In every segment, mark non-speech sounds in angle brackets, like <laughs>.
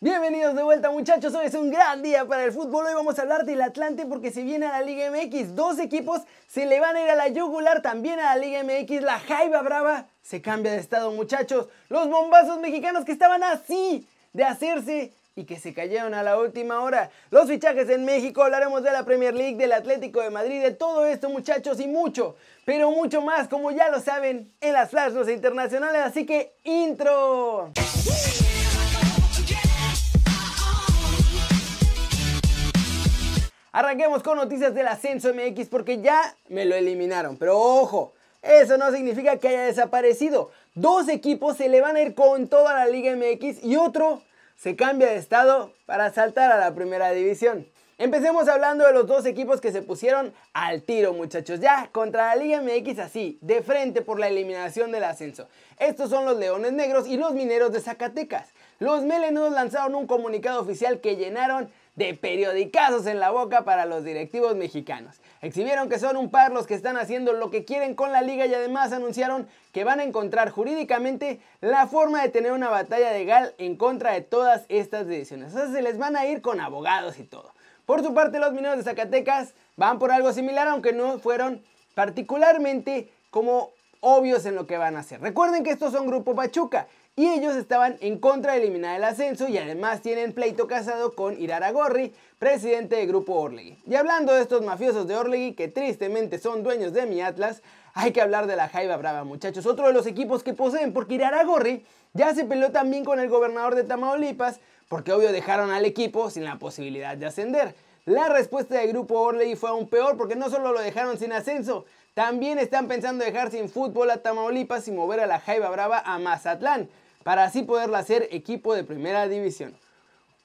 Bienvenidos de vuelta muchachos, hoy es un gran día para el fútbol, hoy vamos a hablar del Atlante porque se viene a la Liga MX, dos equipos se le van a ir a la yugular también a la Liga MX, la Jaiba Brava se cambia de estado muchachos, los bombazos mexicanos que estaban así de hacerse y que se cayeron a la última hora. Los fichajes en México, hablaremos de la Premier League, del Atlético de Madrid, de todo esto muchachos y mucho, pero mucho más como ya lo saben en las flash internacionales, así que intro. Arranquemos con noticias del ascenso MX porque ya me lo eliminaron. Pero ojo, eso no significa que haya desaparecido. Dos equipos se le van a ir con toda la Liga MX y otro se cambia de estado para saltar a la primera división. Empecemos hablando de los dos equipos que se pusieron al tiro, muchachos. Ya contra la Liga MX así, de frente por la eliminación del ascenso. Estos son los Leones Negros y los Mineros de Zacatecas. Los melenudos lanzaron un comunicado oficial que llenaron de periodicazos en la boca para los directivos mexicanos. Exhibieron que son un par los que están haciendo lo que quieren con la liga y además anunciaron que van a encontrar jurídicamente la forma de tener una batalla legal en contra de todas estas decisiones. O sea, se les van a ir con abogados y todo. Por su parte, los mineros de Zacatecas van por algo similar, aunque no fueron particularmente como obvios en lo que van a hacer. Recuerden que estos son Grupo Pachuca y ellos estaban en contra de eliminar el ascenso y además tienen pleito casado con Gorri, presidente del grupo Orlegui. Y hablando de estos mafiosos de Orlegui que tristemente son dueños de mi Atlas, hay que hablar de la Jaiba Brava, muchachos, otro de los equipos que poseen, porque Gorri ya se peleó también con el gobernador de Tamaulipas, porque obvio dejaron al equipo sin la posibilidad de ascender. La respuesta del grupo Orlegui fue aún peor porque no solo lo dejaron sin ascenso, también están pensando dejar sin fútbol a Tamaulipas y mover a la Jaiba Brava a Mazatlán para así poderla hacer equipo de primera división.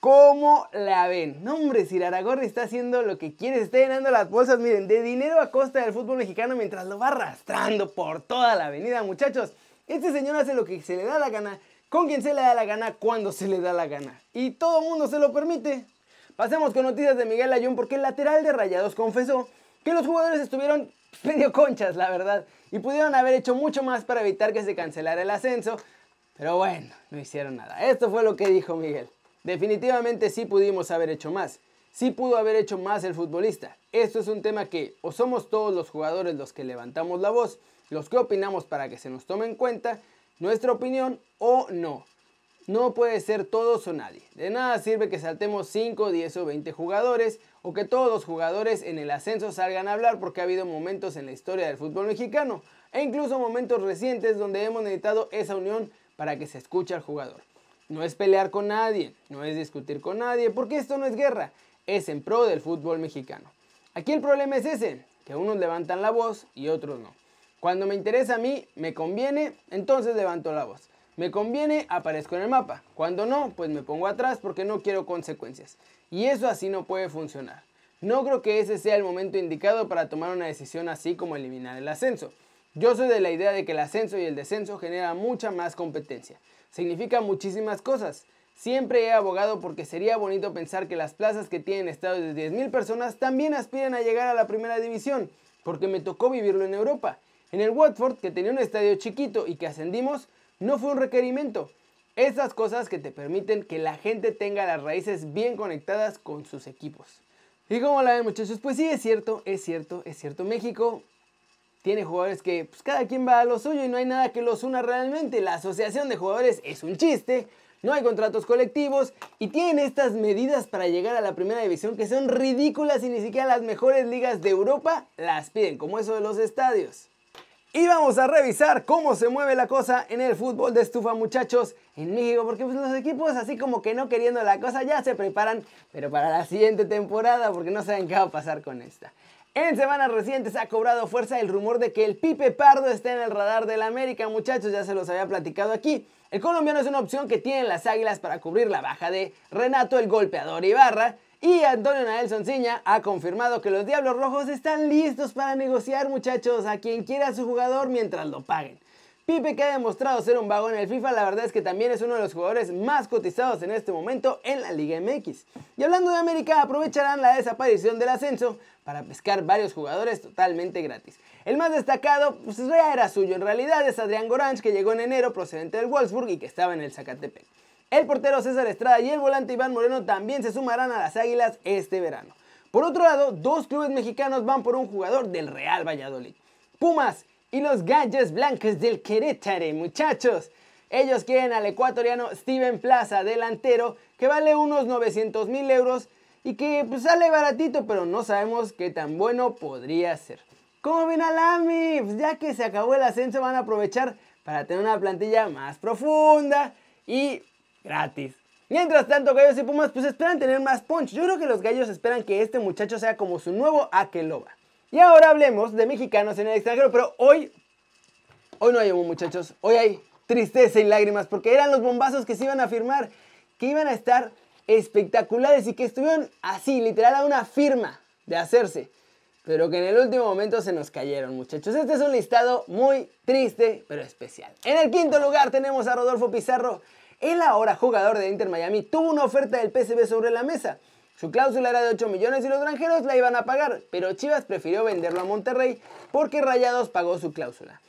¿Cómo la ven? No, hombre, si Aragorri está haciendo lo que quiere, está llenando las bolsas, miren, de dinero a costa del fútbol mexicano mientras lo va arrastrando por toda la avenida, muchachos. Este señor hace lo que se le da la gana, con quien se le da la gana, cuando se le da la gana. Y todo el mundo se lo permite. Pasemos con noticias de Miguel Ayun porque el lateral de Rayados confesó que los jugadores estuvieron <laughs> medio conchas, la verdad, y pudieron haber hecho mucho más para evitar que se cancelara el ascenso, pero bueno, no hicieron nada. Esto fue lo que dijo Miguel. Definitivamente sí pudimos haber hecho más. Sí pudo haber hecho más el futbolista. Esto es un tema que o somos todos los jugadores los que levantamos la voz, los que opinamos para que se nos tome en cuenta nuestra opinión o no. No puede ser todos o nadie. De nada sirve que saltemos 5, 10 o 20 jugadores o que todos los jugadores en el ascenso salgan a hablar porque ha habido momentos en la historia del fútbol mexicano e incluso momentos recientes donde hemos necesitado esa unión para que se escuche al jugador. No es pelear con nadie, no es discutir con nadie, porque esto no es guerra, es en pro del fútbol mexicano. Aquí el problema es ese, que unos levantan la voz y otros no. Cuando me interesa a mí, me conviene, entonces levanto la voz. Me conviene, aparezco en el mapa. Cuando no, pues me pongo atrás porque no quiero consecuencias. Y eso así no puede funcionar. No creo que ese sea el momento indicado para tomar una decisión así como eliminar el ascenso. Yo soy de la idea de que el ascenso y el descenso generan mucha más competencia. Significa muchísimas cosas. Siempre he abogado porque sería bonito pensar que las plazas que tienen estadios de 10.000 personas también aspiran a llegar a la primera división, porque me tocó vivirlo en Europa. En el Watford, que tenía un estadio chiquito y que ascendimos, no fue un requerimiento. Esas cosas que te permiten que la gente tenga las raíces bien conectadas con sus equipos. ¿Y como la ven muchachos? Pues sí, es cierto, es cierto, es cierto. México tiene jugadores que pues, cada quien va a lo suyo y no hay nada que los una realmente. La asociación de jugadores es un chiste, no hay contratos colectivos y tienen estas medidas para llegar a la primera división que son ridículas y ni siquiera las mejores ligas de Europa las piden, como eso de los estadios. Y vamos a revisar cómo se mueve la cosa en el fútbol de estufa, muchachos, en México, porque pues, los equipos así como que no queriendo la cosa ya se preparan, pero para la siguiente temporada, porque no saben qué va a pasar con esta. En semanas recientes ha cobrado fuerza el rumor de que el Pipe Pardo está en el radar del América, muchachos, ya se los había platicado aquí. El colombiano es una opción que tienen las Águilas para cubrir la baja de Renato el golpeador Ibarra. Y Antonio Nael Ciña ha confirmado que los Diablos Rojos están listos para negociar, muchachos, a quien quiera su jugador mientras lo paguen. Pipe, que ha demostrado ser un vago en el FIFA, la verdad es que también es uno de los jugadores más cotizados en este momento en la Liga MX. Y hablando de América, aprovecharán la desaparición del ascenso para pescar varios jugadores totalmente gratis. El más destacado, pues ya era suyo, en realidad es Adrián Goranch, que llegó en enero procedente del Wolfsburg y que estaba en el Zacatepec. El portero César Estrada y el volante Iván Moreno también se sumarán a las Águilas este verano. Por otro lado, dos clubes mexicanos van por un jugador del Real Valladolid. Pumas y los Gallos Blancos del Querétaro, muchachos. Ellos quieren al ecuatoriano Steven Plaza, delantero, que vale unos 900 mil euros y que pues, sale baratito, pero no sabemos qué tan bueno podría ser. ¿Cómo ven al AMI? Pues, ya que se acabó el ascenso van a aprovechar para tener una plantilla más profunda y gratis. Mientras tanto, Gallos y Pumas pues esperan tener más punch. Yo creo que los Gallos esperan que este muchacho sea como su nuevo Akeloba. Y ahora hablemos de mexicanos en el extranjero, pero hoy, hoy no hay humo muchachos, hoy hay tristeza y lágrimas porque eran los bombazos que se iban a firmar, que iban a estar espectaculares y que estuvieron así, literal a una firma de hacerse. Pero que en el último momento se nos cayeron, muchachos. Este es un listado muy triste, pero especial. En el quinto lugar tenemos a Rodolfo Pizarro. El ahora jugador de Inter Miami tuvo una oferta del PSV sobre la mesa. Su cláusula era de 8 millones y los granjeros la iban a pagar, pero Chivas prefirió venderlo a Monterrey porque Rayados pagó su cláusula.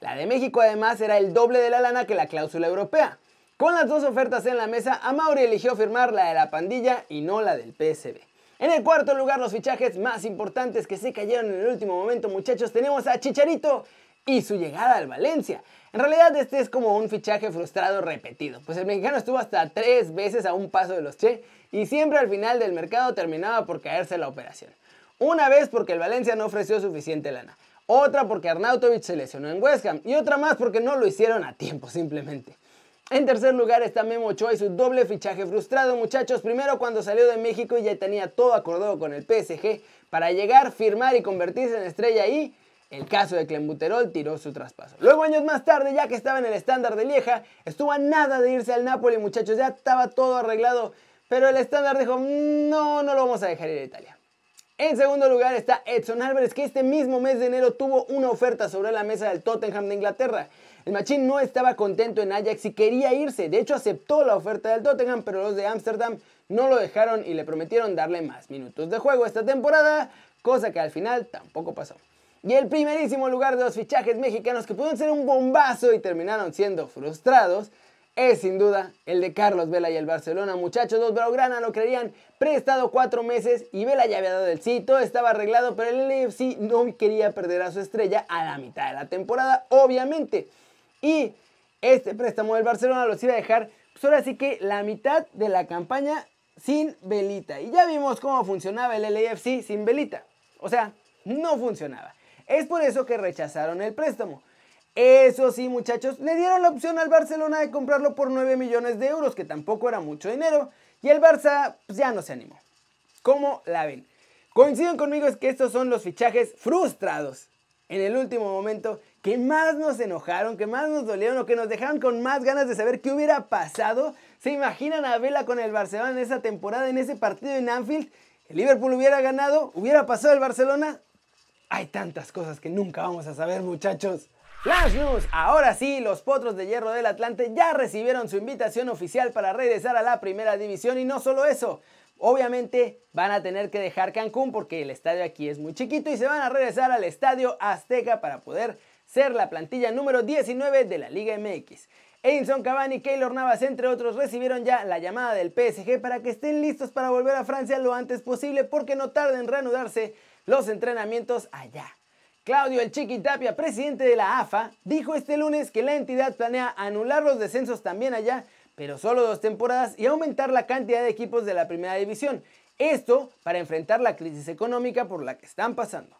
La de México además era el doble de la lana que la cláusula europea. Con las dos ofertas en la mesa, Amauri eligió firmar la de la pandilla y no la del PSB. En el cuarto lugar, los fichajes más importantes que se cayeron en el último momento, muchachos, tenemos a Chicharito y su llegada al Valencia. En realidad este es como un fichaje frustrado repetido, pues el mexicano estuvo hasta tres veces a un paso de los Che y siempre al final del mercado terminaba por caerse la operación. Una vez porque el Valencia no ofreció suficiente lana, otra porque Arnautovic se lesionó en West Ham y otra más porque no lo hicieron a tiempo simplemente. En tercer lugar está Memo Ochoa y su doble fichaje frustrado, muchachos. Primero cuando salió de México y ya tenía todo acordado con el PSG para llegar, firmar y convertirse en estrella y el caso de Clembuterol tiró su traspaso. Luego años más tarde, ya que estaba en el estándar de Lieja, estuvo a nada de irse al Napoli, muchachos, ya estaba todo arreglado, pero el estándar dijo, no, no lo vamos a dejar ir a Italia. En segundo lugar está Edson Álvarez, que este mismo mes de enero tuvo una oferta sobre la mesa del Tottenham de Inglaterra. El Machín no estaba contento en Ajax y quería irse. De hecho, aceptó la oferta del Tottenham, pero los de Ámsterdam no lo dejaron y le prometieron darle más minutos de juego esta temporada, cosa que al final tampoco pasó. Y el primerísimo lugar de los fichajes mexicanos que pudieron ser un bombazo y terminaron siendo frustrados es sin duda el de Carlos Vela y el Barcelona. Muchachos, los Blaugrana lo creían prestado cuatro meses y Vela ya había dado el sí, todo estaba arreglado, pero el LFC no quería perder a su estrella a la mitad de la temporada, obviamente. Y este préstamo del Barcelona los iba a dejar, pues ahora sí que la mitad de la campaña sin velita. Y ya vimos cómo funcionaba el LAFC sin velita. O sea, no funcionaba. Es por eso que rechazaron el préstamo. Eso sí, muchachos, le dieron la opción al Barcelona de comprarlo por 9 millones de euros, que tampoco era mucho dinero, y el Barça pues, ya no se animó. ¿Cómo la ven? Coinciden conmigo es que estos son los fichajes frustrados en el último momento que más nos enojaron, que más nos dolieron o que nos dejaron con más ganas de saber qué hubiera pasado. ¿Se imaginan a Vela con el Barcelona en esa temporada, en ese partido en Anfield? ¿El Liverpool hubiera ganado? ¿Hubiera pasado el Barcelona? Hay tantas cosas que nunca vamos a saber, muchachos. Flash News, ahora sí, los Potros de Hierro del Atlante ya recibieron su invitación oficial para regresar a la primera división y no solo eso, obviamente van a tener que dejar Cancún porque el estadio aquí es muy chiquito y se van a regresar al estadio Azteca para poder ser la plantilla número 19 de la Liga MX. Edinson Cavani y Keylor Navas, entre otros, recibieron ya la llamada del PSG para que estén listos para volver a Francia lo antes posible porque no tarda en reanudarse los entrenamientos allá. Claudio El Chiqui Tapia, presidente de la AFA, dijo este lunes que la entidad planea anular los descensos también allá, pero solo dos temporadas y aumentar la cantidad de equipos de la primera división. Esto para enfrentar la crisis económica por la que están pasando.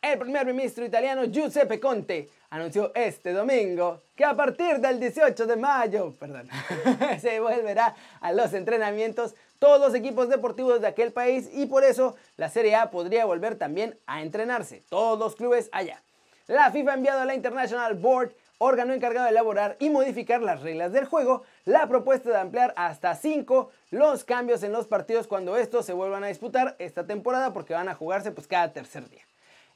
El primer ministro italiano Giuseppe Conte anunció este domingo que a partir del 18 de mayo <laughs> perdón, <laughs> se volverá a los entrenamientos todos los equipos deportivos de aquel país y por eso la Serie A podría volver también a entrenarse, todos los clubes allá. La FIFA ha enviado a la International Board, órgano encargado de elaborar y modificar las reglas del juego, la propuesta de ampliar hasta 5 los cambios en los partidos cuando estos se vuelvan a disputar esta temporada porque van a jugarse pues cada tercer día.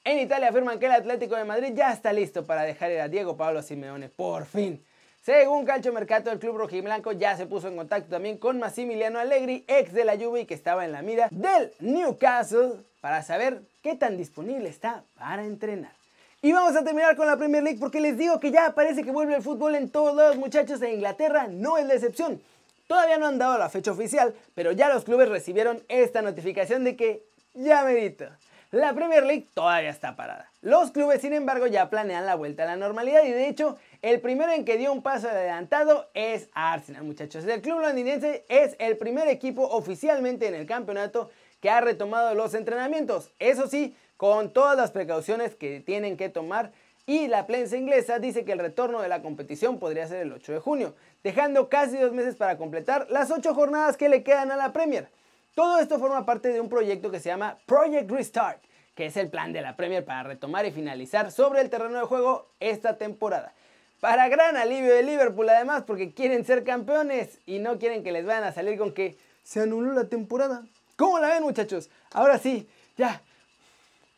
En Italia afirman que el Atlético de Madrid ya está listo para dejar ir a Diego Pablo Simeone, por fin. Según Calcio Mercato, el club rojiblanco ya se puso en contacto también con Massimiliano Allegri, ex de la Juve y que estaba en la mira del Newcastle, para saber qué tan disponible está para entrenar. Y vamos a terminar con la Premier League porque les digo que ya parece que vuelve el fútbol en todos los muchachos de Inglaterra, no es la excepción. Todavía no han dado la fecha oficial, pero ya los clubes recibieron esta notificación de que ya merito. La Premier League todavía está parada. Los clubes, sin embargo, ya planean la vuelta a la normalidad y de hecho, el primero en que dio un paso adelantado es Arsenal, muchachos. El club londinense es el primer equipo oficialmente en el campeonato que ha retomado los entrenamientos. Eso sí, con todas las precauciones que tienen que tomar y la prensa inglesa dice que el retorno de la competición podría ser el 8 de junio, dejando casi dos meses para completar las ocho jornadas que le quedan a la Premier. Todo esto forma parte de un proyecto que se llama Project Restart, que es el plan de la Premier para retomar y finalizar sobre el terreno de juego esta temporada. Para gran alivio de Liverpool además porque quieren ser campeones y no quieren que les vayan a salir con que se anuló la temporada. ¿Cómo la ven muchachos? Ahora sí, ya.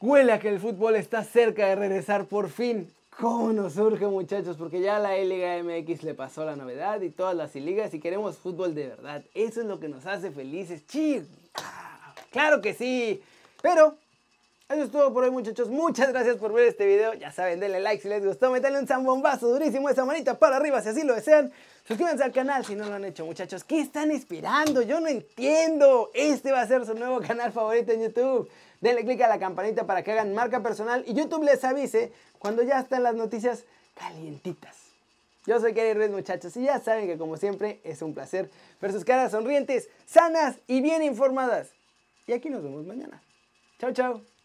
Huele a que el fútbol está cerca de regresar por fin. ¿Cómo nos surge muchachos? Porque ya la Liga MX le pasó la novedad y todas las ligas y queremos fútbol de verdad. Eso es lo que nos hace felices. ¡Chis! Ah, claro que sí. Pero eso es todo por hoy muchachos. Muchas gracias por ver este video. Ya saben, denle like si les gustó. Metanle un zambombazo durísimo esa manita para arriba si así lo desean. Suscríbanse al canal si no lo han hecho muchachos. ¿Qué están esperando? Yo no entiendo. Este va a ser su nuevo canal favorito en YouTube. Denle click a la campanita para que hagan marca personal y YouTube les avise cuando ya están las noticias calientitas. Yo soy Kerry Red muchachos y ya saben que como siempre es un placer ver sus caras sonrientes, sanas y bien informadas. Y aquí nos vemos mañana. Chao, chao.